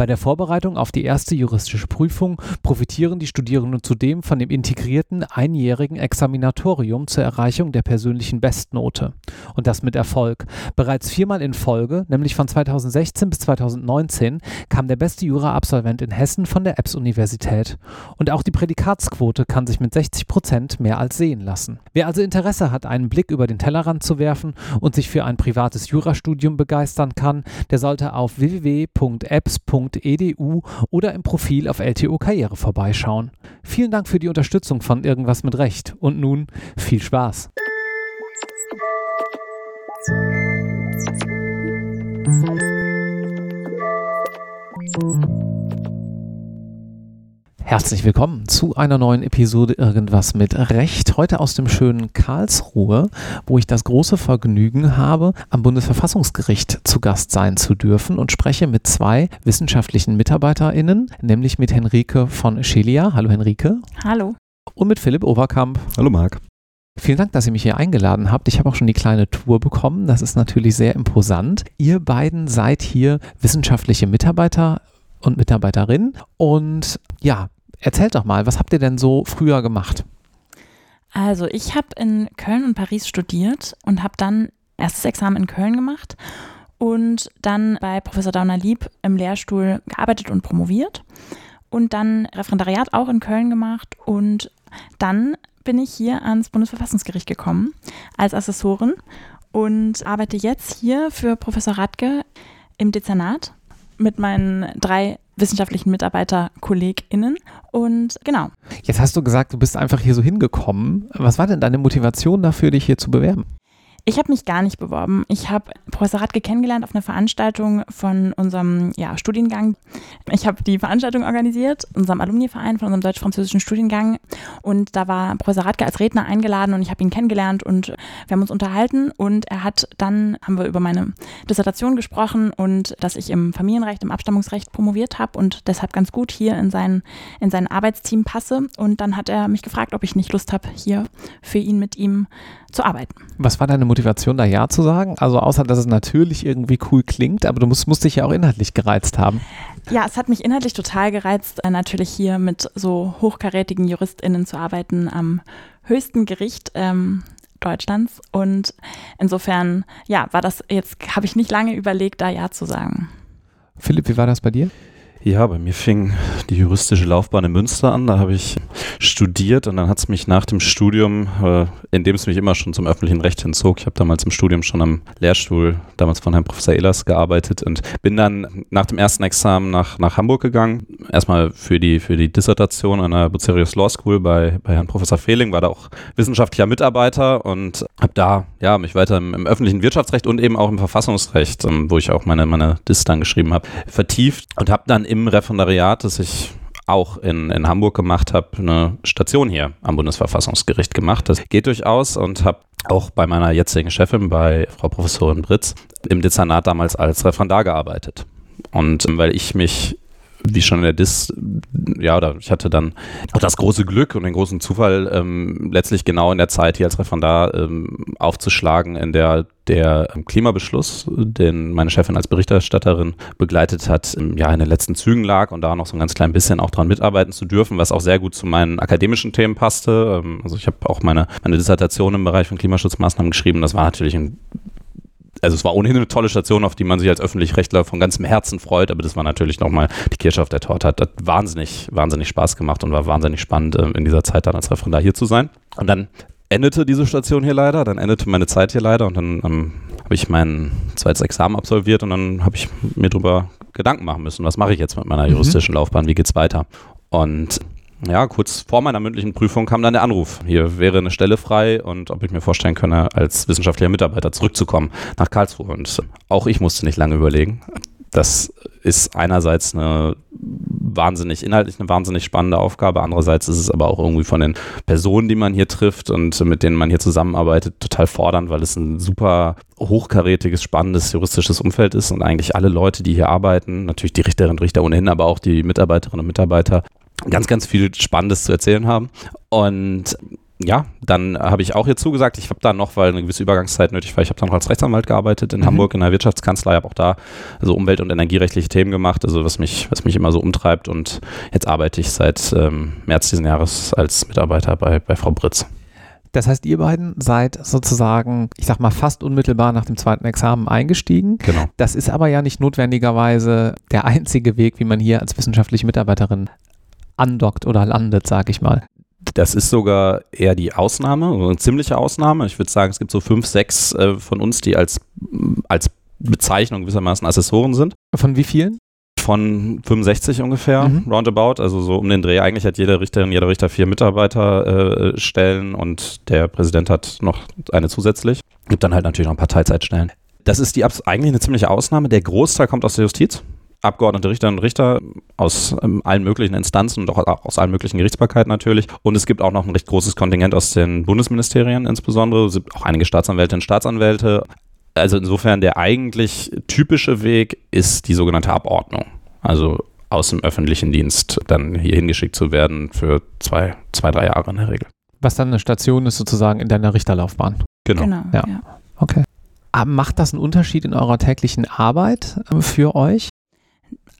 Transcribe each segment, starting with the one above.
Bei der Vorbereitung auf die erste juristische Prüfung profitieren die Studierenden zudem von dem integrierten einjährigen Examinatorium zur Erreichung der persönlichen Bestnote. Und das mit Erfolg. Bereits viermal in Folge, nämlich von 2016 bis 2019, kam der beste Jura-Absolvent in Hessen von der EBS-Universität. Und auch die Prädikatsquote kann sich mit 60 Prozent mehr als sehen lassen. Wer also Interesse hat, einen Blick über den Tellerrand zu werfen und sich für ein privates Jurastudium begeistern kann, der sollte auf www.ebs.de www.edu oder im Profil auf LTO Karriere vorbeischauen. Vielen Dank für die Unterstützung von Irgendwas mit Recht und nun viel Spaß. Herzlich willkommen zu einer neuen Episode Irgendwas mit Recht. Heute aus dem schönen Karlsruhe, wo ich das große Vergnügen habe, am Bundesverfassungsgericht zu Gast sein zu dürfen und spreche mit zwei wissenschaftlichen MitarbeiterInnen, nämlich mit Henrike von Schelia. Hallo Henrike. Hallo. Und mit Philipp Overkamp. Hallo Marc. Vielen Dank, dass ihr mich hier eingeladen habt. Ich habe auch schon die kleine Tour bekommen. Das ist natürlich sehr imposant. Ihr beiden seid hier wissenschaftliche Mitarbeiter und Mitarbeiterinnen. Und ja, Erzählt doch mal, was habt ihr denn so früher gemacht? Also ich habe in Köln und Paris studiert und habe dann erstes Examen in Köln gemacht und dann bei Professor Dauner-Lieb im Lehrstuhl gearbeitet und promoviert und dann Referendariat auch in Köln gemacht und dann bin ich hier ans Bundesverfassungsgericht gekommen als Assessorin und arbeite jetzt hier für Professor Radke im Dezernat mit meinen drei wissenschaftlichen Mitarbeiter, KollegInnen. Und genau. Jetzt hast du gesagt, du bist einfach hier so hingekommen. Was war denn deine Motivation dafür, dich hier zu bewerben? Ich habe mich gar nicht beworben. Ich habe Professor Radke kennengelernt auf einer Veranstaltung von unserem ja, Studiengang. Ich habe die Veranstaltung organisiert, unserem Alumni-Verein von unserem deutsch-französischen Studiengang. Und da war Professor Radke als Redner eingeladen und ich habe ihn kennengelernt und wir haben uns unterhalten. Und er hat dann, haben wir über meine Dissertation gesprochen und dass ich im Familienrecht, im Abstammungsrecht promoviert habe und deshalb ganz gut hier in sein, in sein Arbeitsteam passe. Und dann hat er mich gefragt, ob ich nicht Lust habe, hier für ihn mit ihm zu arbeiten. Was war deine Motivation, da Ja zu sagen? Also außer, dass es natürlich irgendwie cool klingt, aber du musst, musst dich ja auch inhaltlich gereizt haben. Ja, es hat mich inhaltlich total gereizt, äh, natürlich hier mit so hochkarätigen JuristInnen zu arbeiten am höchsten Gericht. Ähm, Deutschlands und insofern, ja, war das jetzt, habe ich nicht lange überlegt, da Ja zu sagen. Philipp, wie war das bei dir? Ja, bei mir fing die juristische Laufbahn in Münster an. Da habe ich studiert und dann hat es mich nach dem Studium, äh, in dem es mich immer schon zum öffentlichen Recht hinzog, ich habe damals im Studium schon am Lehrstuhl, damals von Herrn Professor Ehlers, gearbeitet und bin dann nach dem ersten Examen nach, nach Hamburg gegangen. Erstmal für die, für die Dissertation an der Bucerius Law School bei, bei Herrn Professor Fehling, war da auch wissenschaftlicher Mitarbeiter und habe da ja, mich weiter im, im, öffentlichen Wirtschaftsrecht und eben auch im Verfassungsrecht, ähm, wo ich auch meine, meine Dis dann geschrieben habe, vertieft und habe dann im Referendariat, das ich auch in, in Hamburg gemacht habe, eine Station hier am Bundesverfassungsgericht gemacht. Das geht durchaus und habe auch bei meiner jetzigen Chefin, bei Frau Professorin Britz, im Dezernat damals als Referendar gearbeitet. Und ähm, weil ich mich wie schon in der Dis, ja, oder ich hatte dann auch das große Glück und den großen Zufall, ähm, letztlich genau in der Zeit hier als Referendar ähm, aufzuschlagen, in der der Klimabeschluss, den meine Chefin als Berichterstatterin begleitet hat, ja, in den letzten Zügen lag und da noch so ein ganz klein bisschen auch dran mitarbeiten zu dürfen, was auch sehr gut zu meinen akademischen Themen passte. Ähm, also ich habe auch meine, meine Dissertation im Bereich von Klimaschutzmaßnahmen geschrieben. Das war natürlich ein also es war ohnehin eine tolle Station, auf die man sich als Öffentlich-Rechtler von ganzem Herzen freut, aber das war natürlich nochmal die Kirsche auf der Torte. Hat, hat wahnsinnig, wahnsinnig Spaß gemacht und war wahnsinnig spannend, äh, in dieser Zeit dann als Referendar hier zu sein. Und dann endete diese Station hier leider, dann endete meine Zeit hier leider und dann ähm, habe ich mein zweites Examen absolviert und dann habe ich mir darüber Gedanken machen müssen, was mache ich jetzt mit meiner mhm. juristischen Laufbahn, wie geht's weiter? Und ja, kurz vor meiner mündlichen Prüfung kam dann der Anruf. Hier wäre eine Stelle frei und ob ich mir vorstellen könne, als wissenschaftlicher Mitarbeiter zurückzukommen nach Karlsruhe. Und auch ich musste nicht lange überlegen. Das ist einerseits eine wahnsinnig, inhaltlich eine wahnsinnig spannende Aufgabe. Andererseits ist es aber auch irgendwie von den Personen, die man hier trifft und mit denen man hier zusammenarbeitet, total fordernd, weil es ein super hochkarätiges, spannendes juristisches Umfeld ist und eigentlich alle Leute, die hier arbeiten, natürlich die Richterinnen und Richter ohnehin, aber auch die Mitarbeiterinnen und Mitarbeiter, ganz, ganz viel Spannendes zu erzählen haben. Und ja, dann habe ich auch hier zugesagt. Ich habe da noch, weil eine gewisse Übergangszeit nötig war, ich habe dann noch als Rechtsanwalt gearbeitet in mhm. Hamburg in der Wirtschaftskanzlei, habe auch da so umwelt- und energierechtliche Themen gemacht, also was mich, was mich immer so umtreibt. Und jetzt arbeite ich seit ähm, März diesen Jahres als Mitarbeiter bei, bei Frau Britz. Das heißt, ihr beiden seid sozusagen, ich sag mal, fast unmittelbar nach dem zweiten Examen eingestiegen. Genau. Das ist aber ja nicht notwendigerweise der einzige Weg, wie man hier als wissenschaftliche Mitarbeiterin andockt oder landet, sag ich mal. Das ist sogar eher die Ausnahme, eine ziemliche Ausnahme. Ich würde sagen, es gibt so fünf, sechs äh, von uns, die als, als Bezeichnung gewissermaßen Assessoren sind. Von wie vielen? Von 65 ungefähr, mhm. roundabout, also so um den Dreh. Eigentlich hat jede Richterin, jeder Richter vier Mitarbeiterstellen äh, und der Präsident hat noch eine zusätzlich. Gibt dann halt natürlich noch ein paar Teilzeitstellen. Das ist die eigentlich eine ziemliche Ausnahme. Der Großteil kommt aus der Justiz. Abgeordnete Richterinnen und Richter aus ähm, allen möglichen Instanzen und auch, auch aus allen möglichen Gerichtsbarkeiten natürlich. Und es gibt auch noch ein recht großes Kontingent aus den Bundesministerien insbesondere. Es gibt auch einige Staatsanwältinnen und Staatsanwälte. Also insofern der eigentlich typische Weg ist die sogenannte Abordnung. Also aus dem öffentlichen Dienst dann hier hingeschickt zu werden für zwei, zwei, drei Jahre in der Regel. Was dann eine Station ist sozusagen in deiner Richterlaufbahn. Genau. genau ja. ja. Okay. Macht das einen Unterschied in eurer täglichen Arbeit äh, für euch?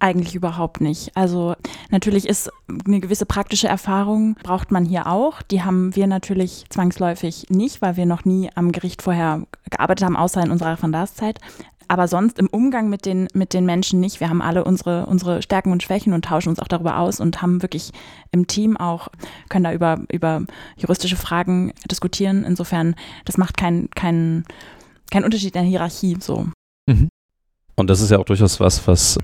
Eigentlich überhaupt nicht. Also natürlich ist eine gewisse praktische Erfahrung, braucht man hier auch. Die haben wir natürlich zwangsläufig nicht, weil wir noch nie am Gericht vorher gearbeitet haben, außer in unserer Referendarszeit. Aber sonst im Umgang mit den, mit den Menschen nicht. Wir haben alle unsere, unsere Stärken und Schwächen und tauschen uns auch darüber aus und haben wirklich im Team auch, können da über, über juristische Fragen diskutieren. Insofern, das macht keinen kein, kein Unterschied in der Hierarchie so. Mhm. Und das ist ja auch durchaus was, was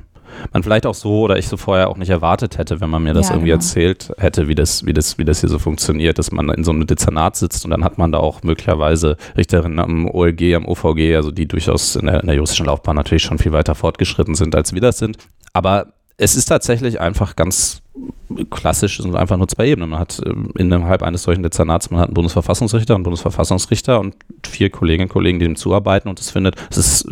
man vielleicht auch so oder ich so vorher auch nicht erwartet hätte, wenn man mir das ja, irgendwie genau. erzählt hätte, wie das, wie, das, wie das hier so funktioniert, dass man in so einem Dezernat sitzt und dann hat man da auch möglicherweise Richterinnen am OLG, am OVG, also die durchaus in der, in der juristischen Laufbahn natürlich schon viel weiter fortgeschritten sind, als wir das sind. Aber es ist tatsächlich einfach ganz klassisch, es sind einfach nur zwei Ebenen. Man hat ähm, innerhalb eines solchen Dezernats, man hat einen Bundesverfassungsrichter, einen Bundesverfassungsrichter und vier Kolleginnen und Kollegen, die dem zuarbeiten und es findet, es ist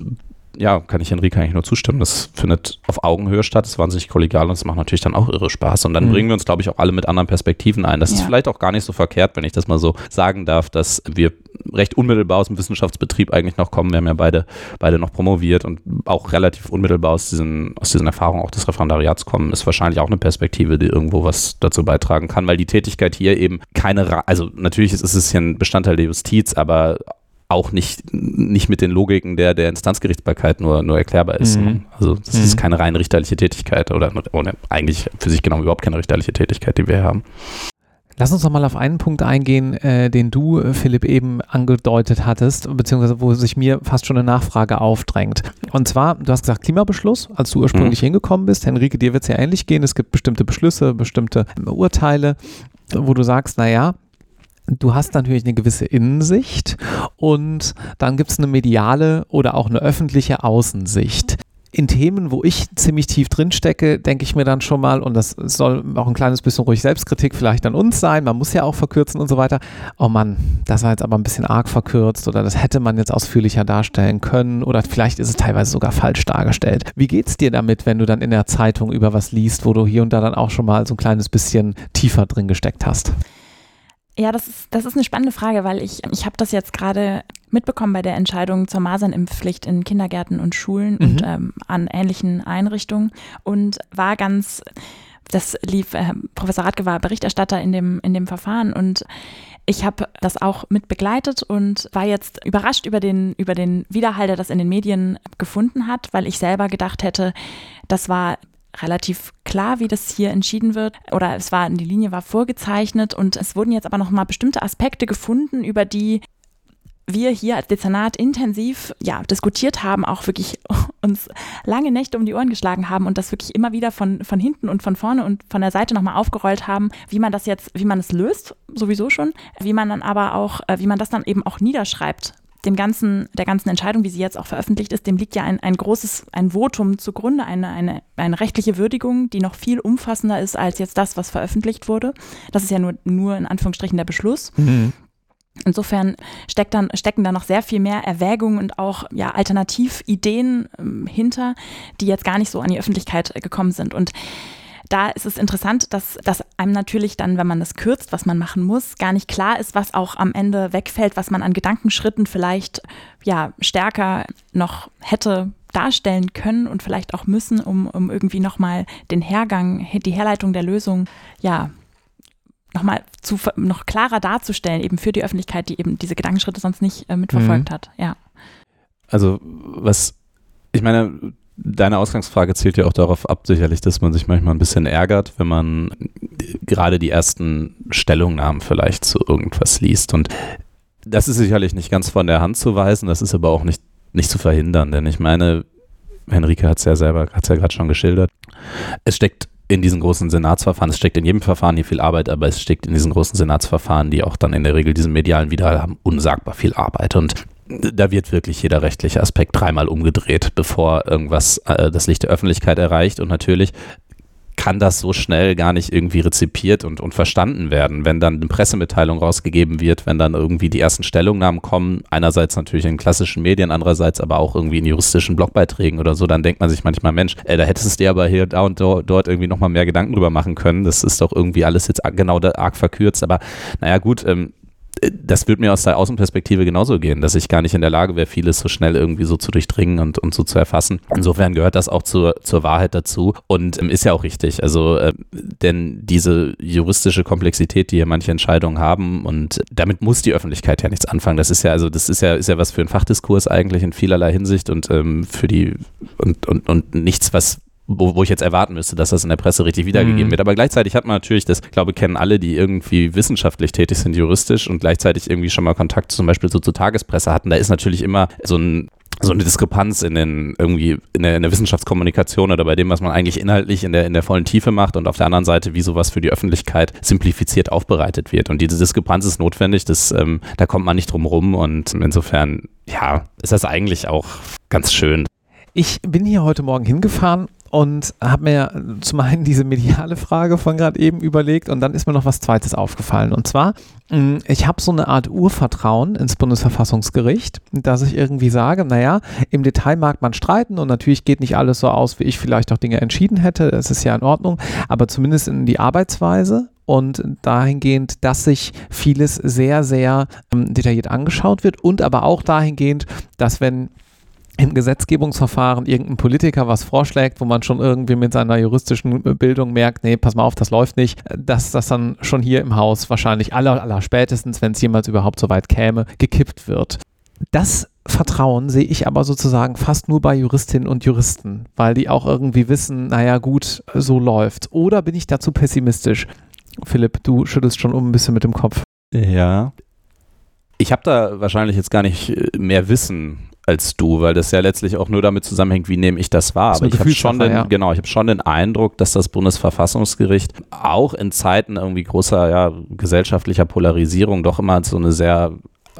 ja, kann ich Henrike eigentlich nur zustimmen. Das findet auf Augenhöhe statt. Das ist wahnsinnig kollegial und es macht natürlich dann auch irre Spaß. Und dann mhm. bringen wir uns, glaube ich, auch alle mit anderen Perspektiven ein. Das ja. ist vielleicht auch gar nicht so verkehrt, wenn ich das mal so sagen darf, dass wir recht unmittelbar aus dem Wissenschaftsbetrieb eigentlich noch kommen. Wir haben ja beide, beide noch promoviert und auch relativ unmittelbar aus diesen, aus diesen Erfahrungen auch des Referendariats kommen, ist wahrscheinlich auch eine Perspektive, die irgendwo was dazu beitragen kann, weil die Tätigkeit hier eben keine, also natürlich ist es hier ein Bestandteil der Justiz, aber auch nicht, nicht mit den Logiken der, der Instanzgerichtsbarkeit nur, nur erklärbar ist. Mhm. Also das mhm. ist keine rein richterliche Tätigkeit oder, oder eigentlich für sich genommen überhaupt keine richterliche Tätigkeit, die wir haben. Lass uns noch mal auf einen Punkt eingehen, äh, den du, äh, Philipp, eben angedeutet hattest, beziehungsweise wo sich mir fast schon eine Nachfrage aufdrängt. Und zwar, du hast gesagt Klimabeschluss, als du ursprünglich mhm. hingekommen bist. Henrike, dir wird es ja ähnlich gehen. Es gibt bestimmte Beschlüsse, bestimmte Urteile, wo du sagst, naja, du hast natürlich eine gewisse Innensicht und dann gibt es eine mediale oder auch eine öffentliche Außensicht. In Themen, wo ich ziemlich tief drin stecke, denke ich mir dann schon mal, und das soll auch ein kleines bisschen ruhig Selbstkritik vielleicht an uns sein, man muss ja auch verkürzen und so weiter. Oh Mann, das war jetzt aber ein bisschen arg verkürzt oder das hätte man jetzt ausführlicher darstellen können oder vielleicht ist es teilweise sogar falsch dargestellt. Wie geht es dir damit, wenn du dann in der Zeitung über was liest, wo du hier und da dann auch schon mal so ein kleines bisschen tiefer drin gesteckt hast? Ja, das ist, das ist eine spannende Frage, weil ich, ich habe das jetzt gerade mitbekommen bei der Entscheidung zur Masernimpfpflicht in Kindergärten und Schulen mhm. und ähm, an ähnlichen Einrichtungen und war ganz, das lief, äh, Professor Radke war Berichterstatter in dem, in dem Verfahren und ich habe das auch mit begleitet und war jetzt überrascht über den, über den Widerhall, der das in den Medien gefunden hat, weil ich selber gedacht hätte, das war relativ klar, wie das hier entschieden wird. Oder es war, die Linie war vorgezeichnet und es wurden jetzt aber nochmal bestimmte Aspekte gefunden, über die wir hier als Dezernat intensiv ja, diskutiert haben, auch wirklich uns lange Nächte um die Ohren geschlagen haben und das wirklich immer wieder von, von hinten und von vorne und von der Seite nochmal aufgerollt haben, wie man das jetzt, wie man es löst, sowieso schon, wie man dann aber auch, äh, wie man das dann eben auch niederschreibt dem ganzen, der ganzen Entscheidung, wie sie jetzt auch veröffentlicht ist, dem liegt ja ein, ein großes, ein Votum zugrunde, eine, eine, eine rechtliche Würdigung, die noch viel umfassender ist als jetzt das, was veröffentlicht wurde. Das ist ja nur, nur in Anführungsstrichen der Beschluss. Mhm. Insofern steckt dann, stecken da noch sehr viel mehr Erwägungen und auch ja, Alternativideen ähm, hinter, die jetzt gar nicht so an die Öffentlichkeit gekommen sind. Und da ist es interessant, dass, dass einem natürlich dann, wenn man das kürzt, was man machen muss, gar nicht klar ist, was auch am Ende wegfällt, was man an Gedankenschritten vielleicht ja stärker noch hätte darstellen können und vielleicht auch müssen, um, um irgendwie nochmal den Hergang, die Herleitung der Lösung, ja, nochmal zu, noch klarer darzustellen, eben für die Öffentlichkeit, die eben diese Gedankenschritte sonst nicht äh, mitverfolgt mhm. hat, ja. Also, was, ich meine, Deine Ausgangsfrage zielt ja auch darauf ab, sicherlich, dass man sich manchmal ein bisschen ärgert, wenn man gerade die ersten Stellungnahmen vielleicht zu irgendwas liest. Und das ist sicherlich nicht ganz von der Hand zu weisen, das ist aber auch nicht, nicht zu verhindern, denn ich meine, Henrike hat es ja selber, hat es ja gerade schon geschildert, es steckt in diesen großen Senatsverfahren, es steckt in jedem Verfahren hier viel Arbeit, aber es steckt in diesen großen Senatsverfahren, die auch dann in der Regel diesen medialen Widerhall haben, unsagbar viel Arbeit. Und da wird wirklich jeder rechtliche Aspekt dreimal umgedreht, bevor irgendwas äh, das Licht der Öffentlichkeit erreicht. Und natürlich kann das so schnell gar nicht irgendwie rezipiert und, und verstanden werden, wenn dann eine Pressemitteilung rausgegeben wird, wenn dann irgendwie die ersten Stellungnahmen kommen, einerseits natürlich in klassischen Medien, andererseits aber auch irgendwie in juristischen Blogbeiträgen oder so, dann denkt man sich manchmal, Mensch, äh, da hättest du dir aber hier da und do, dort irgendwie nochmal mehr Gedanken drüber machen können. Das ist doch irgendwie alles jetzt genau da arg verkürzt, aber naja gut, ähm, das würde mir aus der Außenperspektive genauso gehen, dass ich gar nicht in der Lage wäre, vieles so schnell irgendwie so zu durchdringen und, und so zu erfassen. Insofern gehört das auch zur, zur Wahrheit dazu und ähm, ist ja auch richtig. Also, äh, denn diese juristische Komplexität, die hier manche Entscheidungen haben und damit muss die Öffentlichkeit ja nichts anfangen. Das ist ja, also, das ist ja, ist ja was für einen Fachdiskurs eigentlich in vielerlei Hinsicht und ähm, für die und, und, und nichts, was wo, wo ich jetzt erwarten müsste, dass das in der Presse richtig wiedergegeben mhm. wird. Aber gleichzeitig hat man natürlich, das glaube ich, kennen alle, die irgendwie wissenschaftlich tätig sind, juristisch und gleichzeitig irgendwie schon mal Kontakt zum Beispiel so zur Tagespresse hatten. Da ist natürlich immer so ein so eine Diskrepanz in den irgendwie in der, in der, Wissenschaftskommunikation oder bei dem, was man eigentlich inhaltlich in der, in der vollen Tiefe macht und auf der anderen Seite, wie sowas für die Öffentlichkeit simplifiziert aufbereitet wird. Und diese Diskrepanz ist notwendig, das, ähm, da kommt man nicht drum rum und insofern, ja, ist das eigentlich auch ganz schön. Ich bin hier heute Morgen hingefahren und habe mir zum einen diese mediale Frage von gerade eben überlegt und dann ist mir noch was Zweites aufgefallen. Und zwar, mm, ich habe so eine Art Urvertrauen ins Bundesverfassungsgericht, dass ich irgendwie sage, naja, im Detail mag man streiten und natürlich geht nicht alles so aus, wie ich vielleicht auch Dinge entschieden hätte. Das ist ja in Ordnung, aber zumindest in die Arbeitsweise und dahingehend, dass sich vieles sehr, sehr ähm, detailliert angeschaut wird und aber auch dahingehend, dass wenn im Gesetzgebungsverfahren irgendein Politiker was vorschlägt, wo man schon irgendwie mit seiner juristischen Bildung merkt, nee, pass mal auf, das läuft nicht, dass das dann schon hier im Haus wahrscheinlich aller, aller spätestens, wenn es jemals überhaupt so weit käme, gekippt wird. Das Vertrauen sehe ich aber sozusagen fast nur bei Juristinnen und Juristen, weil die auch irgendwie wissen, naja gut, so läuft. Oder bin ich dazu pessimistisch? Philipp, du schüttelst schon um ein bisschen mit dem Kopf. Ja. Ich habe da wahrscheinlich jetzt gar nicht äh, mehr Wissen als du, weil das ja letztlich auch nur damit zusammenhängt, wie nehme ich das wahr. Aber ich habe schon den, ja. genau, ich habe schon den Eindruck, dass das Bundesverfassungsgericht auch in Zeiten irgendwie großer ja, gesellschaftlicher Polarisierung doch immer so eine sehr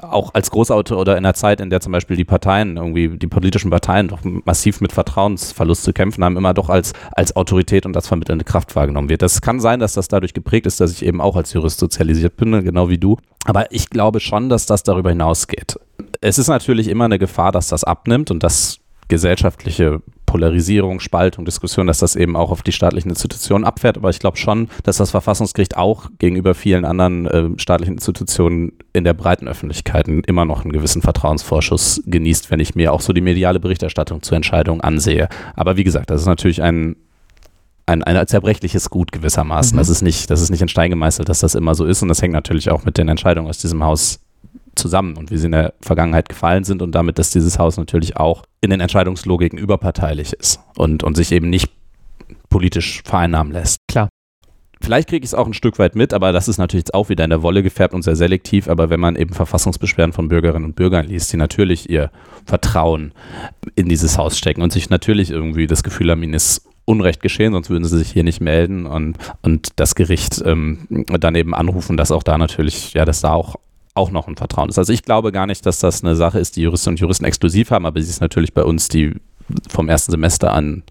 auch als Großautor oder in einer Zeit, in der zum Beispiel die Parteien, irgendwie die politischen Parteien doch massiv mit Vertrauensverlust zu kämpfen haben, immer doch als, als Autorität und als vermittelnde Kraft wahrgenommen wird. Das kann sein, dass das dadurch geprägt ist, dass ich eben auch als Jurist sozialisiert bin, genau wie du. Aber ich glaube schon, dass das darüber hinausgeht. Es ist natürlich immer eine Gefahr, dass das abnimmt und dass gesellschaftliche Polarisierung, Spaltung, Diskussion, dass das eben auch auf die staatlichen Institutionen abfährt. Aber ich glaube schon, dass das Verfassungsgericht auch gegenüber vielen anderen äh, staatlichen Institutionen in der breiten Öffentlichkeit immer noch einen gewissen Vertrauensvorschuss genießt, wenn ich mir auch so die mediale Berichterstattung zu Entscheidungen ansehe. Aber wie gesagt, das ist natürlich ein ein, ein zerbrechliches Gut gewissermaßen. Mhm. Das, ist nicht, das ist nicht in Stein gemeißelt, dass das immer so ist. Und das hängt natürlich auch mit den Entscheidungen aus diesem Haus zusammen und wie sie in der Vergangenheit gefallen sind und damit, dass dieses Haus natürlich auch in den Entscheidungslogiken überparteilich ist und, und sich eben nicht politisch vereinnahmen lässt. Klar. Vielleicht kriege ich es auch ein Stück weit mit, aber das ist natürlich jetzt auch wieder in der Wolle gefärbt und sehr selektiv. Aber wenn man eben Verfassungsbeschwerden von Bürgerinnen und Bürgern liest, die natürlich ihr Vertrauen in dieses Haus stecken und sich natürlich irgendwie das Gefühl haben, ihnen ist Unrecht geschehen, sonst würden sie sich hier nicht melden und, und das Gericht ähm, dann eben anrufen, dass auch da natürlich, ja, dass da auch auch noch ein Vertrauen ist. Also ich glaube gar nicht, dass das eine Sache ist, die Juristinnen und Juristen exklusiv haben, aber sie ist natürlich bei uns, die vom ersten Semester an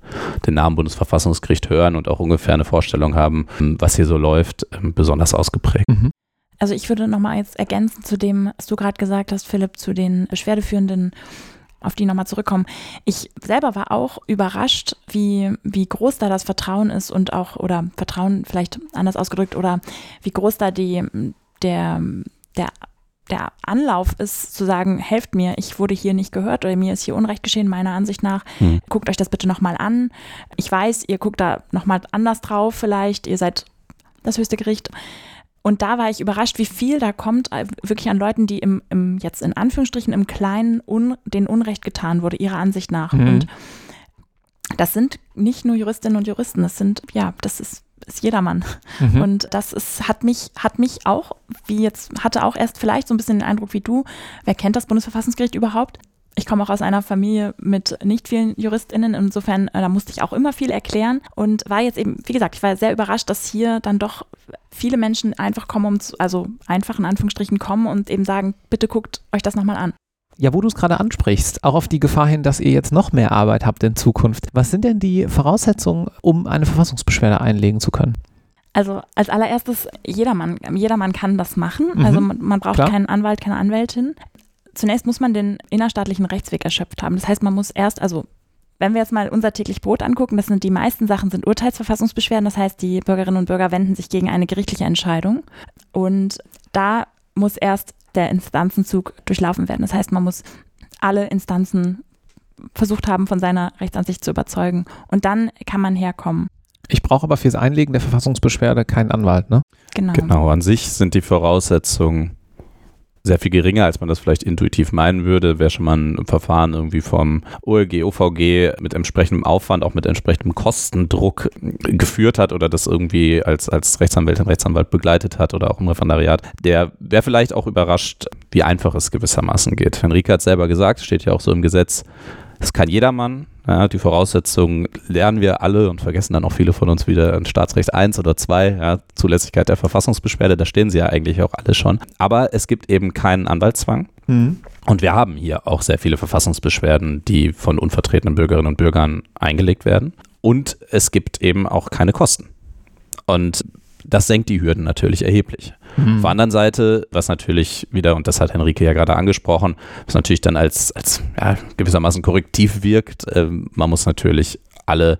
den Namen Bundesverfassungsgericht hören und auch ungefähr eine Vorstellung haben, was hier so läuft, ähm, besonders ausgeprägt. Mhm. Also ich würde nochmal jetzt ergänzen zu dem, was du gerade gesagt hast, Philipp, zu den Beschwerdeführenden auf die nochmal zurückkommen. Ich selber war auch überrascht, wie, wie groß da das Vertrauen ist und auch, oder Vertrauen vielleicht anders ausgedrückt, oder wie groß da die, der, der der Anlauf ist, zu sagen, helft mir, ich wurde hier nicht gehört oder mir ist hier Unrecht geschehen, meiner Ansicht nach. Hm. Guckt euch das bitte nochmal an. Ich weiß, ihr guckt da nochmal anders drauf vielleicht, ihr seid das höchste Gericht. Und da war ich überrascht, wie viel da kommt, äh, wirklich an Leuten, die im, im jetzt in Anführungsstrichen im Kleinen un, den Unrecht getan wurde, ihrer Ansicht nach. Mhm. Und das sind nicht nur Juristinnen und Juristen, das sind, ja, das ist, ist jedermann. Mhm. Und das ist, hat mich, hat mich auch, wie jetzt, hatte auch erst vielleicht so ein bisschen den Eindruck wie du, wer kennt das Bundesverfassungsgericht überhaupt? Ich komme auch aus einer Familie mit nicht vielen JuristInnen, insofern, äh, da musste ich auch immer viel erklären und war jetzt eben, wie gesagt, ich war sehr überrascht, dass hier dann doch viele Menschen einfach kommen, um zu, also einfach in Anführungsstrichen kommen und eben sagen, bitte guckt euch das nochmal an. Ja, wo du es gerade ansprichst, auch auf die Gefahr hin, dass ihr jetzt noch mehr Arbeit habt in Zukunft. Was sind denn die Voraussetzungen, um eine Verfassungsbeschwerde einlegen zu können? Also als allererstes, jedermann, jedermann kann das machen. Mhm. Also man, man braucht Klar. keinen Anwalt, keine Anwältin zunächst muss man den innerstaatlichen Rechtsweg erschöpft haben. Das heißt, man muss erst, also wenn wir jetzt mal unser täglich Brot angucken, das sind die meisten Sachen sind Urteilsverfassungsbeschwerden. Das heißt, die Bürgerinnen und Bürger wenden sich gegen eine gerichtliche Entscheidung. Und da muss erst der Instanzenzug durchlaufen werden. Das heißt, man muss alle Instanzen versucht haben, von seiner Rechtsansicht zu überzeugen. Und dann kann man herkommen. Ich brauche aber fürs Einlegen der Verfassungsbeschwerde keinen Anwalt, ne? Genau. Genau, an sich sind die Voraussetzungen sehr viel geringer, als man das vielleicht intuitiv meinen würde. Wäre schon mal ein Verfahren irgendwie vom OLG, OVG mit entsprechendem Aufwand, auch mit entsprechendem Kostendruck geführt hat oder das irgendwie als, als Rechtsanwältin, Rechtsanwalt begleitet hat oder auch im Referendariat, der wäre vielleicht auch überrascht, wie einfach es gewissermaßen geht. Henrike hat selber gesagt, steht ja auch so im Gesetz, es kann jedermann, ja, die Voraussetzungen lernen wir alle und vergessen dann auch viele von uns wieder in Staatsrecht 1 oder 2, ja, Zulässigkeit der Verfassungsbeschwerde, da stehen sie ja eigentlich auch alle schon. Aber es gibt eben keinen Anwaltszwang. Mhm. Und wir haben hier auch sehr viele Verfassungsbeschwerden, die von unvertretenen Bürgerinnen und Bürgern eingelegt werden. Und es gibt eben auch keine Kosten. Und das senkt die Hürden natürlich erheblich. Mhm. Auf der anderen Seite, was natürlich wieder, und das hat Henrike ja gerade angesprochen, was natürlich dann als, als ja, gewissermaßen korrektiv wirkt, äh, man muss natürlich alle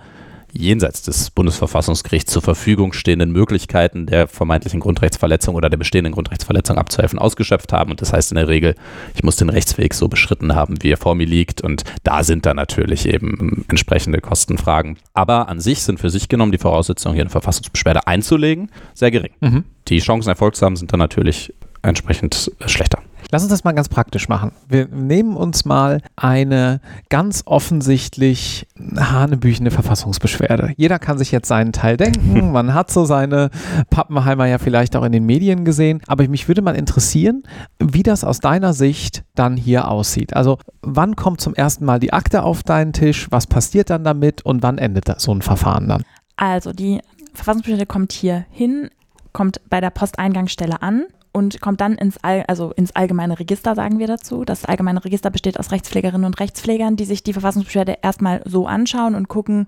jenseits des Bundesverfassungsgerichts zur Verfügung stehenden Möglichkeiten der vermeintlichen Grundrechtsverletzung oder der bestehenden Grundrechtsverletzung abzuhelfen, ausgeschöpft haben. Und das heißt in der Regel, ich muss den Rechtsweg so beschritten haben, wie er vor mir liegt. Und da sind dann natürlich eben entsprechende Kostenfragen. Aber an sich sind für sich genommen die Voraussetzungen, hier eine Verfassungsbeschwerde einzulegen, sehr gering. Mhm. Die Chancen, Erfolg zu haben, sind dann natürlich entsprechend schlechter. Lass uns das mal ganz praktisch machen. Wir nehmen uns mal eine ganz offensichtlich hanebüchende Verfassungsbeschwerde. Jeder kann sich jetzt seinen Teil denken. Man hat so seine Pappenheimer ja vielleicht auch in den Medien gesehen. Aber mich würde mal interessieren, wie das aus deiner Sicht dann hier aussieht. Also wann kommt zum ersten Mal die Akte auf deinen Tisch? Was passiert dann damit? Und wann endet so ein Verfahren dann? Also die Verfassungsbeschwerde kommt hier hin, kommt bei der Posteingangsstelle an und kommt dann ins, All, also ins allgemeine Register, sagen wir dazu. Das allgemeine Register besteht aus Rechtspflegerinnen und Rechtspflegern, die sich die Verfassungsbeschwerde erstmal so anschauen und gucken,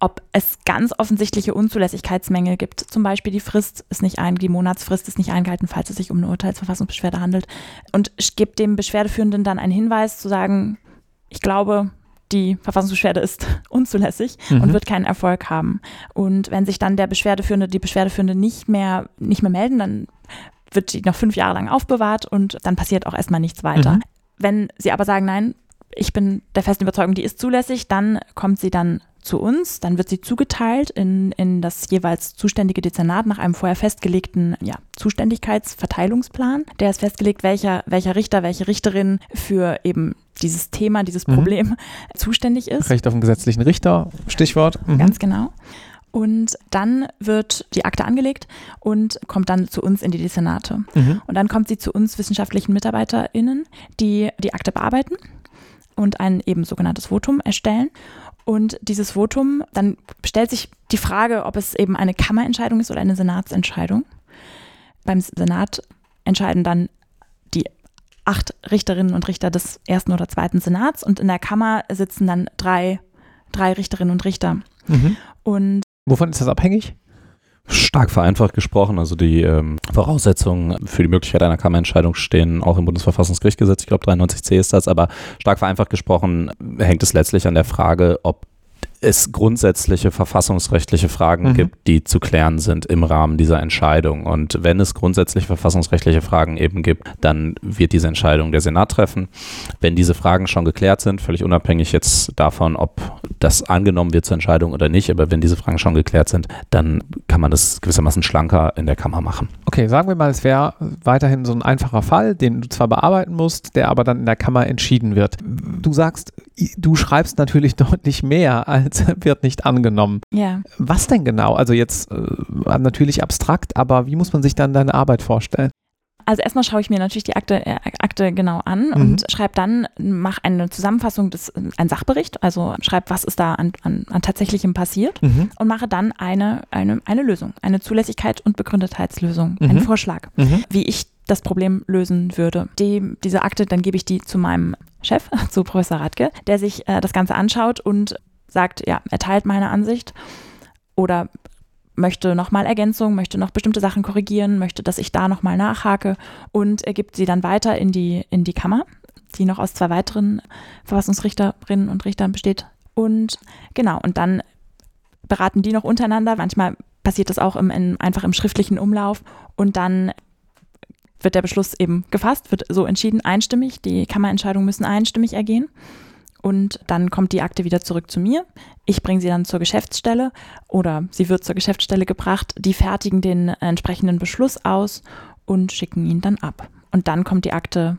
ob es ganz offensichtliche Unzulässigkeitsmängel gibt. Zum Beispiel die Frist ist nicht ein, die Monatsfrist ist nicht eingehalten, falls es sich um eine Urteilsverfassungsbeschwerde handelt. Und gibt dem Beschwerdeführenden dann einen Hinweis zu sagen, ich glaube, die Verfassungsbeschwerde ist unzulässig mhm. und wird keinen Erfolg haben. Und wenn sich dann der Beschwerdeführende, die Beschwerdeführende nicht mehr, nicht mehr melden, dann wird die noch fünf Jahre lang aufbewahrt und dann passiert auch erstmal nichts weiter. Mhm. Wenn sie aber sagen, nein, ich bin der festen Überzeugung, die ist zulässig, dann kommt sie dann zu uns, dann wird sie zugeteilt in, in das jeweils zuständige Dezernat nach einem vorher festgelegten ja, Zuständigkeitsverteilungsplan. Der ist festgelegt, welcher, welcher Richter, welche Richterin für eben dieses Thema, dieses mhm. Problem mhm. zuständig ist. Recht auf den gesetzlichen Richter, Stichwort. Mhm. Ganz genau. Und dann wird die Akte angelegt und kommt dann zu uns in die Dezernate. Mhm. Und dann kommt sie zu uns wissenschaftlichen MitarbeiterInnen, die die Akte bearbeiten und ein eben sogenanntes Votum erstellen. Und dieses Votum, dann stellt sich die Frage, ob es eben eine Kammerentscheidung ist oder eine Senatsentscheidung. Beim Senat entscheiden dann acht Richterinnen und Richter des ersten oder zweiten Senats und in der Kammer sitzen dann drei, drei Richterinnen und Richter. Mhm. Und Wovon ist das abhängig? Stark vereinfacht gesprochen, also die ähm, Voraussetzungen für die Möglichkeit einer Kammerentscheidung stehen auch im Bundesverfassungsgerichtsgesetz, ich glaube 93c ist das, aber stark vereinfacht gesprochen hängt es letztlich an der Frage, ob es grundsätzliche verfassungsrechtliche Fragen Mhm. gibt, die zu klären sind im Rahmen dieser Entscheidung. Und wenn es grundsätzlich verfassungsrechtliche Fragen eben gibt, dann wird diese Entscheidung der Senat treffen. Wenn diese Fragen schon geklärt sind, völlig unabhängig jetzt davon, ob das angenommen wird zur Entscheidung oder nicht, aber wenn diese Fragen schon geklärt sind, dann kann man das gewissermaßen schlanker in der Kammer machen. Okay, sagen wir mal, es wäre weiterhin so ein einfacher Fall, den du zwar bearbeiten musst, der aber dann in der Kammer entschieden wird. Du sagst, du schreibst natürlich deutlich mehr als wird nicht angenommen. ja, Was denn genau? Also jetzt äh, natürlich abstrakt, aber wie muss man sich dann deine Arbeit vorstellen? Also erstmal schaue ich mir natürlich die Akte, äh, Akte genau an Mhm. und schreibe dann, mache eine Zusammenfassung des, ein Sachbericht, also schreibe, was ist da an, an, an tatsächlichem passiert Mhm. und mache dann eine, eine, eine Lösung, eine Zulässigkeit und Begründetheitslösung, Mhm. einen Vorschlag, Mhm. wie ich das Problem lösen würde. Die, diese Akte, dann gebe ich die zu meinem Chef, zu Professor Radke, der sich äh, das Ganze anschaut und sagt, ja, er teilt meine Ansicht oder möchte nochmal Ergänzung, möchte noch bestimmte Sachen korrigieren, möchte, dass ich da nochmal nachhake und er gibt sie dann weiter in die, in die Kammer, die noch aus zwei weiteren Verfassungsrichterinnen und Richtern besteht. Und genau, und dann beraten die noch untereinander. Manchmal passiert das auch im, in, einfach im schriftlichen Umlauf und dann wird der Beschluss eben gefasst, wird so entschieden, einstimmig. Die Kammerentscheidungen müssen einstimmig ergehen. Und dann kommt die Akte wieder zurück zu mir. Ich bringe sie dann zur Geschäftsstelle oder sie wird zur Geschäftsstelle gebracht. Die fertigen den entsprechenden Beschluss aus und schicken ihn dann ab. Und dann kommt die Akte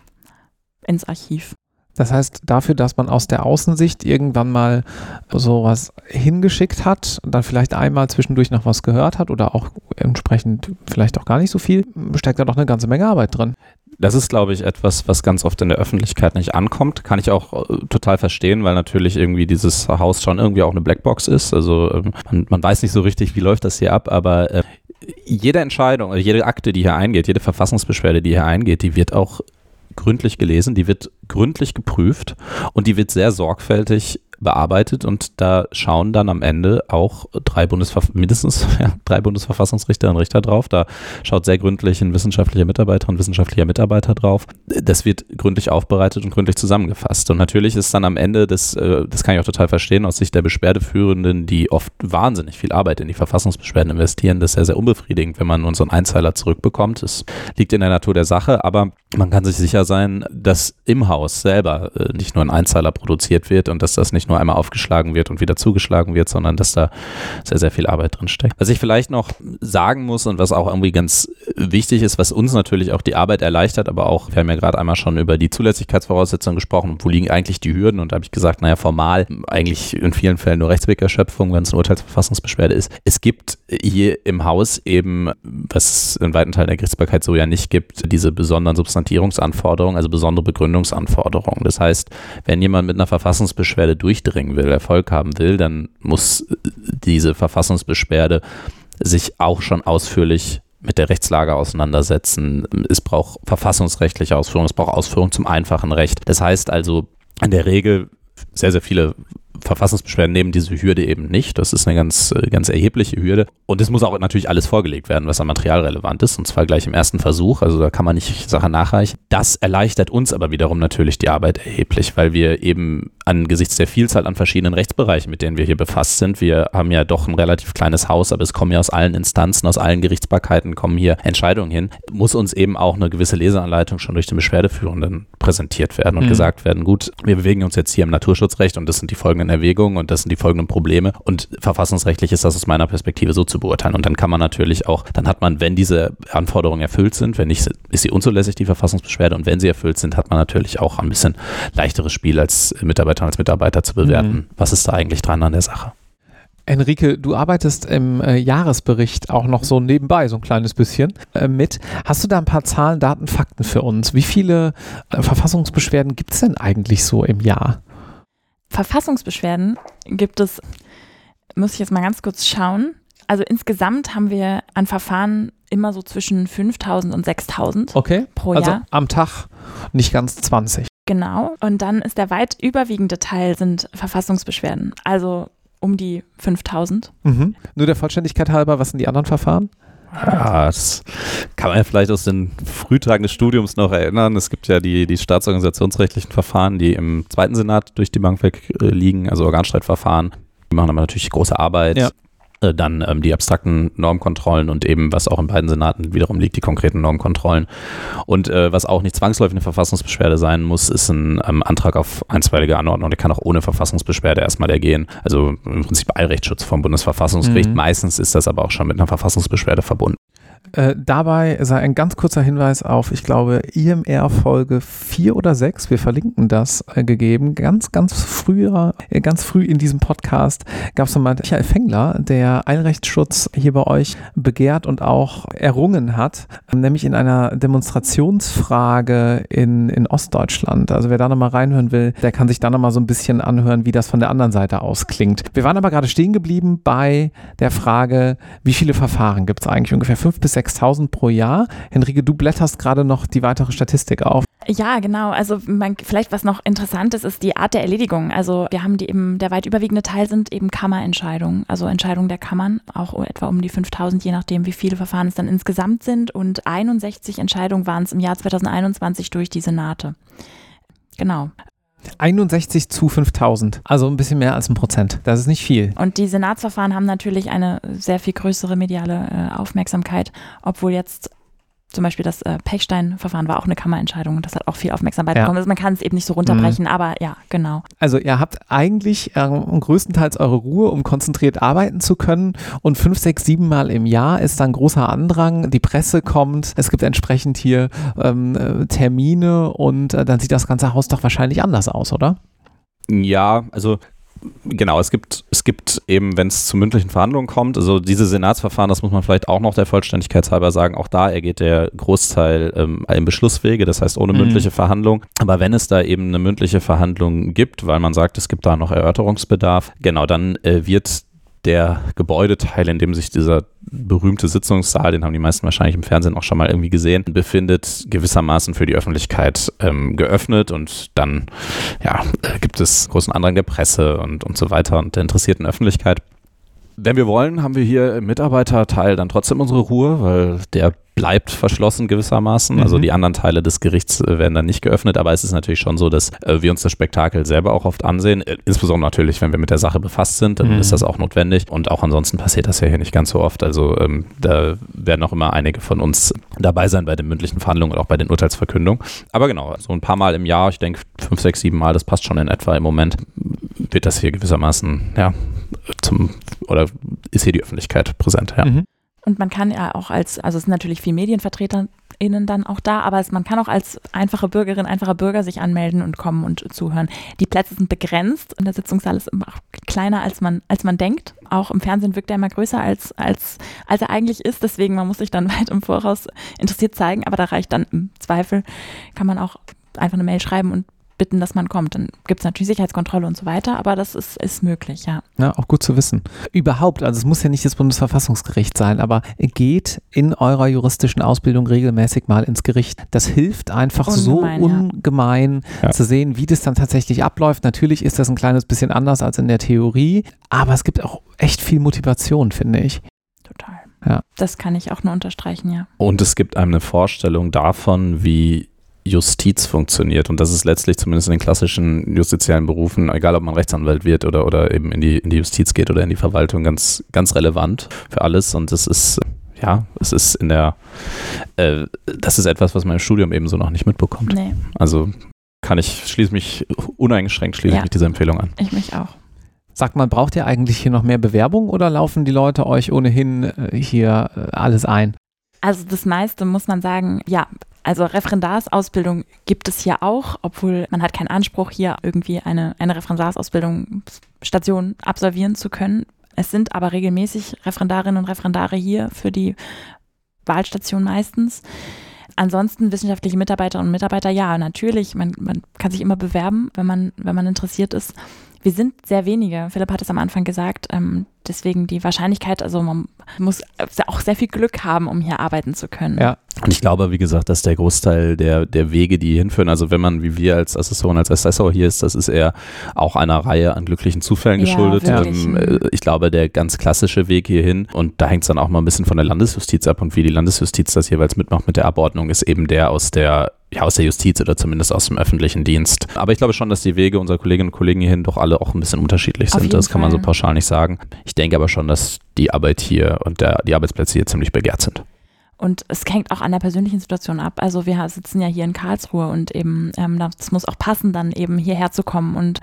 ins Archiv. Das heißt, dafür, dass man aus der Außensicht irgendwann mal sowas hingeschickt hat, dann vielleicht einmal zwischendurch noch was gehört hat oder auch entsprechend vielleicht auch gar nicht so viel, steckt da doch eine ganze Menge Arbeit drin. Das ist, glaube ich, etwas, was ganz oft in der Öffentlichkeit nicht ankommt. Kann ich auch äh, total verstehen, weil natürlich irgendwie dieses Haus schon irgendwie auch eine Blackbox ist. Also ähm, man, man weiß nicht so richtig, wie läuft das hier ab, aber äh, jede Entscheidung, also jede Akte, die hier eingeht, jede Verfassungsbeschwerde, die hier eingeht, die wird auch gründlich gelesen, die wird gründlich geprüft und die wird sehr sorgfältig bearbeitet und da schauen dann am Ende auch drei Bundesver mindestens ja, drei Bundesverfassungsrichterinnen und Richter drauf. Da schaut sehr gründlich ein wissenschaftlicher Mitarbeiter und wissenschaftlicher Mitarbeiter drauf. Das wird gründlich aufbereitet und gründlich zusammengefasst. Und natürlich ist dann am Ende, das, äh, das kann ich auch total verstehen, aus Sicht der Beschwerdeführenden, die oft wahnsinnig viel Arbeit in die Verfassungsbeschwerden investieren, das ist sehr, sehr unbefriedigend, wenn man nur so einen Einzeiler zurückbekommt. Es liegt in der Natur der Sache, aber man kann sich sicher sein, dass im Haus selber äh, nicht nur ein Einzeiler produziert wird und dass das nicht nur einmal aufgeschlagen wird und wieder zugeschlagen wird, sondern dass da sehr, sehr viel Arbeit drin steckt. Was ich vielleicht noch sagen muss und was auch irgendwie ganz wichtig ist, was uns natürlich auch die Arbeit erleichtert, aber auch, wir haben ja gerade einmal schon über die Zulässigkeitsvoraussetzungen gesprochen, wo liegen eigentlich die Hürden und da habe ich gesagt, naja, formal eigentlich in vielen Fällen nur Rechtswegerschöpfung, wenn es eine Urteilsverfassungsbeschwerde ist. Es gibt hier im Haus eben, was es in weiten Teilen der Gerichtsbarkeit so ja nicht gibt, diese besonderen Substantivierungsanforderungen, also besondere Begründungsanforderungen. Das heißt, wenn jemand mit einer Verfassungsbeschwerde durchdringen will, Erfolg haben will, dann muss diese Verfassungsbeschwerde sich auch schon ausführlich mit der Rechtslage auseinandersetzen. Es braucht verfassungsrechtliche Ausführungen, es braucht Ausführungen zum einfachen Recht. Das heißt also, in der Regel sehr, sehr viele Verfassungsbeschwerden nehmen diese Hürde eben nicht. Das ist eine ganz, äh, ganz erhebliche Hürde. Und es muss auch natürlich alles vorgelegt werden, was an Material relevant ist, und zwar gleich im ersten Versuch. Also da kann man nicht Sachen nachreichen. Das erleichtert uns aber wiederum natürlich die Arbeit erheblich, weil wir eben angesichts der Vielzahl an verschiedenen Rechtsbereichen, mit denen wir hier befasst sind, wir haben ja doch ein relativ kleines Haus, aber es kommen ja aus allen Instanzen, aus allen Gerichtsbarkeiten kommen hier Entscheidungen hin, muss uns eben auch eine gewisse Leseanleitung schon durch den Beschwerdeführenden präsentiert werden und Mhm. gesagt werden, gut, wir bewegen uns jetzt hier im Naturschutzrecht und das sind die folgenden Erwägungen und das sind die folgenden Probleme und verfassungsrechtlich ist das aus meiner Perspektive so zu beurteilen und dann kann man natürlich auch, dann hat man, wenn diese Anforderungen erfüllt sind, wenn nicht, ist sie unzulässig, die Verfassungsbeschwerde und wenn sie erfüllt sind, hat man natürlich auch ein bisschen leichteres Spiel als Mitarbeiter als Mitarbeiter zu bewerten, Mhm. was ist da eigentlich dran an der Sache. Enrique, du arbeitest im äh, Jahresbericht auch noch so nebenbei, so ein kleines bisschen äh, mit. Hast du da ein paar Zahlen, Daten, Fakten für uns? Wie viele äh, Verfassungsbeschwerden gibt es denn eigentlich so im Jahr? Verfassungsbeschwerden gibt es, muss ich jetzt mal ganz kurz schauen. Also insgesamt haben wir an Verfahren immer so zwischen 5000 und 6000 Okay. pro Also Jahr. am Tag nicht ganz 20. Genau. Und dann ist der weit überwiegende Teil sind Verfassungsbeschwerden. Also um die 5000. Mhm. Nur der Vollständigkeit halber, was sind die anderen Verfahren? Ja, das kann man ja vielleicht aus den Frühtagen des Studiums noch erinnern. Es gibt ja die, die staatsorganisationsrechtlichen Verfahren, die im zweiten Senat durch die Bank weg äh, liegen, also Organstreitverfahren. Die machen aber natürlich große Arbeit. Ja. Äh, dann ähm, die abstrakten Normkontrollen und eben, was auch in beiden Senaten wiederum liegt, die konkreten Normkontrollen. Und äh, was auch nicht zwangsläufig eine Verfassungsbeschwerde sein muss, ist ein ähm, Antrag auf einstweilige Anordnung. Der kann auch ohne Verfassungsbeschwerde erstmal ergehen. Also im Prinzip Eilrechtsschutz vom Bundesverfassungsgericht. Mhm. Meistens ist das aber auch schon mit einer Verfassungsbeschwerde verbunden. Äh, dabei sei ein ganz kurzer Hinweis auf, ich glaube, IMR Folge 4 oder 6, wir verlinken das äh, gegeben. Ganz, ganz früher, äh, ganz früh in diesem Podcast gab es nochmal Michael Fengler, der Einrechtsschutz hier bei euch begehrt und auch errungen hat, nämlich in einer Demonstrationsfrage in, in Ostdeutschland. Also wer da nochmal reinhören will, der kann sich da nochmal so ein bisschen anhören, wie das von der anderen Seite aus klingt. Wir waren aber gerade stehen geblieben bei der Frage, wie viele Verfahren gibt es eigentlich? Ungefähr fünf bis 6.000 pro Jahr. Henrike, du blätterst gerade noch die weitere Statistik auf. Ja, genau. Also man, vielleicht was noch interessant ist, ist die Art der Erledigung. Also wir haben die eben, der weit überwiegende Teil sind eben Kammerentscheidungen, also Entscheidungen der Kammern, auch etwa um die 5000, je nachdem, wie viele Verfahren es dann insgesamt sind. Und 61 Entscheidungen waren es im Jahr 2021 durch die Senate. Genau. 61 zu 5000, also ein bisschen mehr als ein Prozent. Das ist nicht viel. Und die Senatsverfahren haben natürlich eine sehr viel größere mediale äh, Aufmerksamkeit, obwohl jetzt zum Beispiel das äh, Pechstein-Verfahren war auch eine Kammerentscheidung und das hat auch viel Aufmerksamkeit ja. bekommen. Also man kann es eben nicht so runterbrechen, mhm. aber ja, genau. Also ihr habt eigentlich äh, größtenteils eure Ruhe, um konzentriert arbeiten zu können und fünf, sechs, sieben Mal im Jahr ist dann großer Andrang, die Presse kommt, es gibt entsprechend hier ähm, äh, Termine und äh, dann sieht das ganze Haus doch wahrscheinlich anders aus, oder? Ja, also Genau, es gibt, es gibt eben, wenn es zu mündlichen Verhandlungen kommt, also diese Senatsverfahren, das muss man vielleicht auch noch der Vollständigkeit halber sagen, auch da ergeht der Großteil ähm, im Beschlusswege, das heißt ohne mhm. mündliche Verhandlung. Aber wenn es da eben eine mündliche Verhandlung gibt, weil man sagt, es gibt da noch Erörterungsbedarf, genau, dann äh, wird der Gebäudeteil, in dem sich dieser berühmte Sitzungssaal, den haben die meisten wahrscheinlich im Fernsehen auch schon mal irgendwie gesehen, befindet gewissermaßen für die Öffentlichkeit ähm, geöffnet und dann ja, äh, gibt es großen Andrang der Presse und, und so weiter und der interessierten Öffentlichkeit. Wenn wir wollen, haben wir hier im Mitarbeiterteil dann trotzdem unsere Ruhe, weil der bleibt verschlossen gewissermaßen. Also mhm. Also die anderen Teile des Gerichts äh, werden dann nicht geöffnet, aber es ist natürlich schon so, dass äh, wir uns das Spektakel selber auch oft ansehen. Äh, insbesondere natürlich, wenn wir mit der Sache befasst sind, dann mhm. ist das auch notwendig. Und auch ansonsten passiert das ja hier nicht ganz so oft. Also ähm, da werden auch immer einige von uns dabei sein bei den mündlichen Verhandlungen und auch bei den Urteilsverkündungen. Aber genau, so ein paar Mal im Jahr, ich denke fünf, sechs, sieben Mal, das passt schon in etwa im Moment, wird das hier gewissermaßen, ja, zum, oder ist hier die Öffentlichkeit präsent, ja. Mhm. Und man kann ja auch als, also es sind natürlich viele MedienvertreterInnen dann auch da, aber es, man kann auch als einfache Bürgerin, einfacher Bürger sich anmelden und kommen und zuhören. Die Plätze sind begrenzt und der Sitzungssaal ist immer kleiner, als man, als man denkt. Auch im Fernsehen wirkt er immer größer, als, als, als er eigentlich ist. Deswegen, man muss sich dann weit im Voraus interessiert zeigen, aber da reicht dann im Zweifel, kann man auch einfach eine Mail schreiben und bitten, dass man kommt. Dann gibt es natürlich Sicherheitskontrolle und so weiter, aber das ist, ist möglich, ja. Ja, auch gut zu wissen. Überhaupt, also es muss ja nicht das Bundesverfassungsgericht sein, aber geht in eurer juristischen Ausbildung regelmäßig mal ins Gericht. Das hilft einfach ungemein, so ungemein ja. zu sehen, wie das dann tatsächlich abläuft. Natürlich ist das ein kleines bisschen anders als in der Theorie, aber es gibt auch echt viel Motivation, finde ich. Total. Ja. Das kann ich auch nur unterstreichen, ja. Und es gibt einem eine Vorstellung davon, wie Justiz funktioniert. Und das ist letztlich zumindest in den klassischen justiziellen Berufen, egal ob man Rechtsanwalt wird oder, oder eben in die, in die Justiz geht oder in die Verwaltung, ganz, ganz relevant für alles. Und es ist, ja, es ist in der, äh, das ist etwas, was man im Studium eben so noch nicht mitbekommt. Nee. Also kann ich, schließe mich uneingeschränkt, schließe ja. mich dieser Empfehlung an. Ich mich auch. Sagt man, braucht ihr eigentlich hier noch mehr Bewerbung oder laufen die Leute euch ohnehin äh, hier äh, alles ein? Also das meiste muss man sagen, ja, also Referendarsausbildung gibt es hier auch, obwohl man hat keinen Anspruch, hier irgendwie eine, eine Referendarsausbildung Station absolvieren zu können. Es sind aber regelmäßig Referendarinnen und Referendare hier für die Wahlstation meistens. Ansonsten wissenschaftliche Mitarbeiterinnen und Mitarbeiter, ja, natürlich, man, man kann sich immer bewerben, wenn man, wenn man interessiert ist. Wir sind sehr wenige. Philipp hat es am Anfang gesagt. Ähm, deswegen die Wahrscheinlichkeit, also man muss auch sehr viel Glück haben, um hier arbeiten zu können. Ja, Und ich glaube, wie gesagt, dass der Großteil der, der Wege, die hinführen, also wenn man wie wir als Assessoren, als Assessor hier ist, das ist eher auch einer Reihe an glücklichen Zufällen Ja, geschuldet. wirklich. Ähm, äh, ich glaube, der ganz klassische Weg hierhin, und da hängt es dann auch mal ein bisschen von der Landesjustiz ab und wie die Landesjustiz das jeweils mitmacht mit der Abordnung, ist eben der aus der ja, aus der Justiz oder zumindest aus dem öffentlichen Dienst. Aber ich glaube schon, dass die Wege unserer Kolleginnen und Kollegen hierhin doch alle auch ein bisschen unterschiedlich Auf sind. Das kann man so Fall. pauschal nicht sagen. Ich denke aber schon, dass die Arbeit hier und der, die Arbeitsplätze hier ziemlich begehrt sind. Und es hängt auch an der persönlichen Situation ab. Also wir sitzen ja hier in Karlsruhe und eben ähm, das muss auch passen, dann eben hierher zu kommen und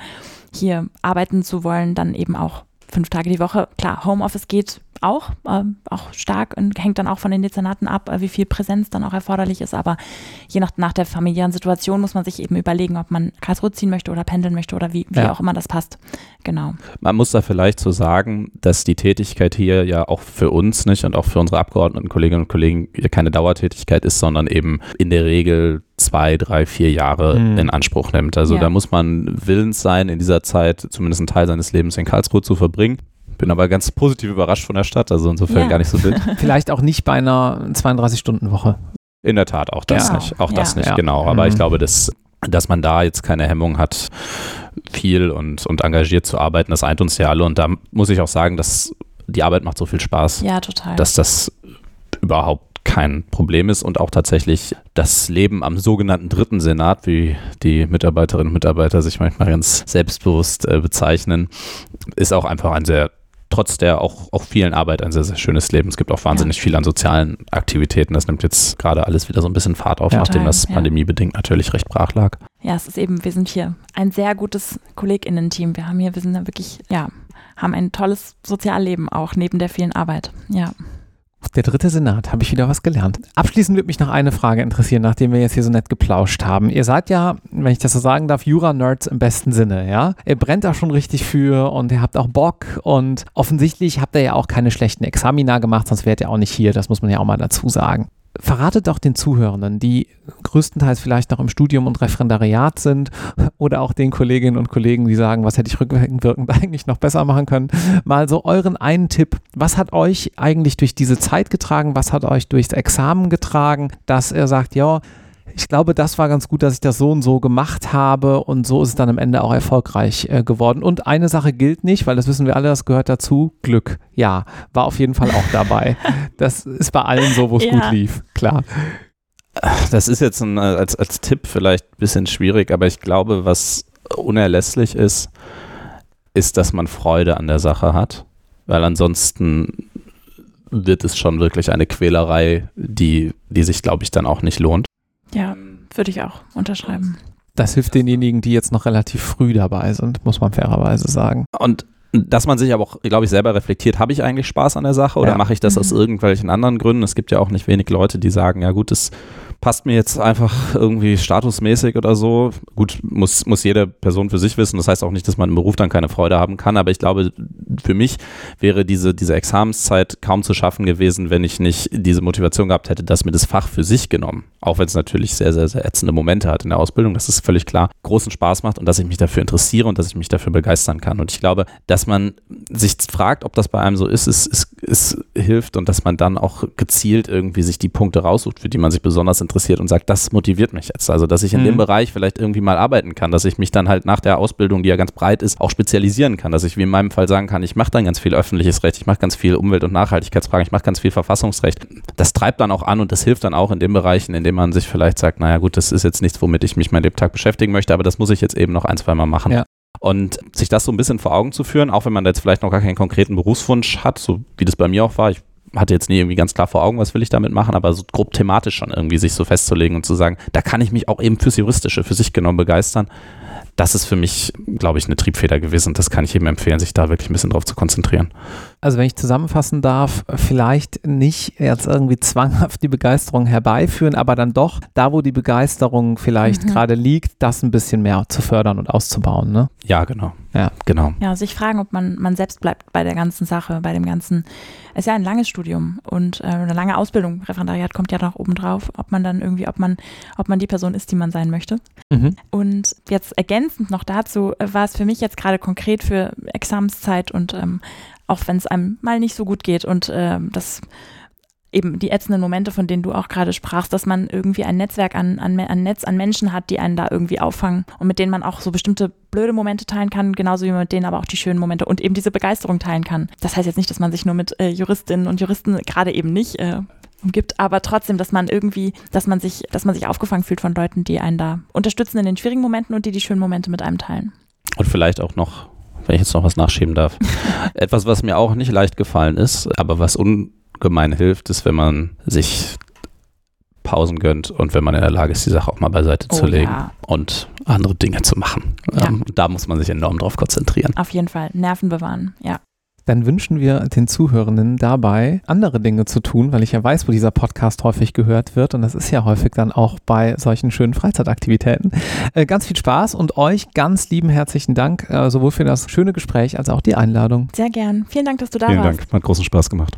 hier arbeiten zu wollen, dann eben auch fünf Tage die Woche. Klar, Homeoffice geht auch, ähm, auch stark und hängt dann auch von den Dezernaten ab, äh, wie viel Präsenz dann auch erforderlich ist. Aber je nach, nach der familiären Situation muss man sich eben überlegen, ob man Karlsruhe ziehen möchte oder pendeln möchte oder wie, wie Ja. auch immer das passt. Genau. Man muss da vielleicht so sagen, dass die Tätigkeit hier ja auch für uns nicht und auch für unsere Abgeordneten, Kolleginnen und Kollegen hier keine Dauertätigkeit ist, sondern eben in der Regel zwei, drei, vier Jahre Mhm. in Anspruch nimmt. Also Ja. da muss man willens sein, in dieser Zeit zumindest einen Teil seines Lebens in Karlsruhe zu verbringen. Bin aber ganz positiv überrascht von der Stadt, also insofern Ja. gar nicht so wild. Vielleicht auch nicht bei einer 32-Stunden-Woche. In der Tat, auch das Genau. nicht. Auch das Ja. nicht, Ja. genau. Aber Mhm. ich glaube, dass, dass man da jetzt keine Hemmung hat, viel und, und engagiert zu arbeiten, das eint uns ja alle. Und da muss ich auch sagen, dass die Arbeit macht so viel Spaß, Ja, total. dass das überhaupt kein Problem ist und auch tatsächlich das Leben am sogenannten dritten Senat, wie die Mitarbeiterinnen und Mitarbeiter sich manchmal ganz selbstbewusst äh, bezeichnen, ist auch einfach ein sehr trotz der auch, auch vielen Arbeit ein sehr, sehr schönes Leben. Es gibt auch wahnsinnig viel an sozialen Aktivitäten. Das nimmt jetzt gerade alles wieder so ein bisschen Fahrt auf, Ja. nachdem das ja. pandemiebedingt natürlich recht brach lag. Ja, es ist eben, wir sind hier ein sehr gutes KollegInnen-Team. Wir haben hier, wir sind da wirklich, ja, haben ein tolles Sozialleben auch neben der vielen Arbeit. Ja. Der dritte Senat, habe ich wieder was gelernt. Abschließend würde mich noch eine Frage interessieren, nachdem wir jetzt hier so nett geplauscht haben. Ihr seid ja, wenn ich das so sagen darf, Jura-Nerds im besten Sinne, ja? Ihr brennt da schon richtig für und ihr habt auch Bock und offensichtlich habt ihr ja auch keine schlechten Examina gemacht, sonst wärt ihr auch nicht hier, das muss man ja auch mal dazu sagen. Verratet doch den Zuhörenden, die größtenteils vielleicht noch im Studium und Referendariat sind oder auch den Kolleginnen und Kollegen, die sagen, was hätte ich rückwirkend eigentlich noch besser machen können, mal so euren einen Tipp. Was hat euch eigentlich durch diese Zeit getragen? Was hat euch durchs Examen getragen, dass ihr sagt, ja, ich glaube, das war ganz gut, dass ich das so und so gemacht habe und so ist es dann am Ende auch erfolgreich äh, geworden. Und eine Sache gilt nicht, weil das wissen wir alle, das gehört dazu. Glück, ja, war auf jeden Fall auch dabei. Das ist bei allen so, wo es Ja. gut lief, klar. Das ist jetzt ein, äh, als, als Tipp vielleicht ein bisschen schwierig, aber ich glaube, was unerlässlich ist, ist, dass man Freude an der Sache hat, weil ansonsten wird es schon wirklich eine Quälerei, die, die sich, glaube ich, dann auch nicht lohnt. Ja, würde ich auch unterschreiben. Das hilft denjenigen, die jetzt noch relativ früh dabei sind, muss man fairerweise sagen. Und dass man sich aber auch, glaube ich, selber reflektiert, habe ich eigentlich Spaß an der Sache oder Ja. mache ich das aus Mhm. irgendwelchen anderen Gründen? Es gibt ja auch nicht wenig Leute, die sagen, ja gut, das passt mir jetzt einfach irgendwie statusmäßig oder so. Gut, muss, muss jede Person für sich wissen. Das heißt auch nicht, dass man im Beruf dann keine Freude haben kann, aber ich glaube, für mich wäre diese, diese Examenszeit kaum zu schaffen gewesen, wenn ich nicht diese Motivation gehabt hätte, dass mir das Fach für sich genommen, auch wenn es natürlich sehr, sehr, sehr ätzende Momente hat in der Ausbildung, das ist völlig klar, großen Spaß macht und dass ich mich dafür interessiere und dass ich mich dafür begeistern kann. Und ich glaube, dass man sich fragt, ob das bei einem so ist, es, es, es hilft und dass man dann auch gezielt irgendwie sich die Punkte raussucht, für die man sich besonders interessiert und sagt, das motiviert mich jetzt. Also, dass ich in Mhm. dem Bereich vielleicht irgendwie mal arbeiten kann, dass ich mich dann halt nach der Ausbildung, die ja ganz breit ist, auch spezialisieren kann, dass ich wie in meinem Fall sagen kann, ich mache dann ganz viel öffentliches Recht, ich mache ganz viel Umwelt- und Nachhaltigkeitsfragen, ich mache ganz viel Verfassungsrecht. Das treibt dann auch an und das hilft dann auch in den Bereichen, in denen man sich vielleicht sagt, naja gut, das ist jetzt nichts, womit ich mich mein Lebtag beschäftigen möchte, aber das muss ich jetzt eben noch ein, zwei Mal machen. Ja. Und sich das so ein bisschen vor Augen zu führen, auch wenn man da jetzt vielleicht noch gar keinen konkreten Berufswunsch hat, so wie das bei mir auch war. Ich hatte jetzt nie irgendwie ganz klar vor Augen, was will ich damit machen, aber so grob thematisch schon irgendwie sich so festzulegen und zu sagen, da kann ich mich auch eben fürs Juristische, für sich genommen begeistern. Das ist für mich, glaube ich, eine Triebfeder gewesen und das kann ich jedem empfehlen, sich da wirklich ein bisschen drauf zu konzentrieren. Also wenn ich zusammenfassen darf, vielleicht nicht jetzt irgendwie zwanghaft die Begeisterung herbeiführen, aber dann doch da, wo die Begeisterung vielleicht Mhm. gerade liegt, das ein bisschen mehr zu fördern und auszubauen. Ne? Ja, genau. Ja. Genau. Ja, sich fragen, ob man, man selbst bleibt bei der ganzen Sache, bei dem ganzen. Es ist ja ein langes Studium und äh, eine lange Ausbildung. Referendariat kommt ja noch oben drauf, ob man dann irgendwie, ob man, ob man die Person ist, die man sein möchte. Mhm. Und jetzt ergänzend noch dazu äh, war es für mich jetzt gerade konkret für Examenszeit und ähm, auch wenn es einem mal nicht so gut geht und ähm, das eben die ätzenden Momente, von denen du auch gerade sprachst, dass man irgendwie ein Netzwerk an, an, ein Netz an Menschen hat, die einen da irgendwie auffangen und mit denen man auch so bestimmte blöde Momente teilen kann, genauso wie man mit denen aber auch die schönen Momente und eben diese Begeisterung teilen kann. Das heißt jetzt nicht, dass man sich nur mit äh, Juristinnen und Juristen gerade eben nicht äh, umgibt, aber trotzdem, dass man irgendwie, dass man sich, dass man sich aufgefangen fühlt von Leuten, die einen da unterstützen in den schwierigen Momenten und die die schönen Momente mit einem teilen. Und vielleicht auch noch, wenn ich jetzt noch was nachschieben darf, etwas, was mir auch nicht leicht gefallen ist, aber was ungemein hilft, ist, wenn man sich Pausen gönnt und wenn man in der Lage ist, die Sache auch mal beiseite Oh zu legen ja. und andere Dinge zu machen. Ja. Ähm, da muss man sich enorm drauf konzentrieren. Auf jeden Fall. Nerven bewahren, ja. Dann wünschen wir den Zuhörenden dabei, andere Dinge zu tun, weil ich ja weiß, wo dieser Podcast häufig gehört wird. Und das ist ja häufig dann auch bei solchen schönen Freizeitaktivitäten. Äh, ganz viel Spaß und euch ganz lieben herzlichen Dank, äh, sowohl für das schöne Gespräch als auch die Einladung. Sehr gern. Vielen Dank, dass du da Vielen warst. Dank, hat großen Spaß gemacht.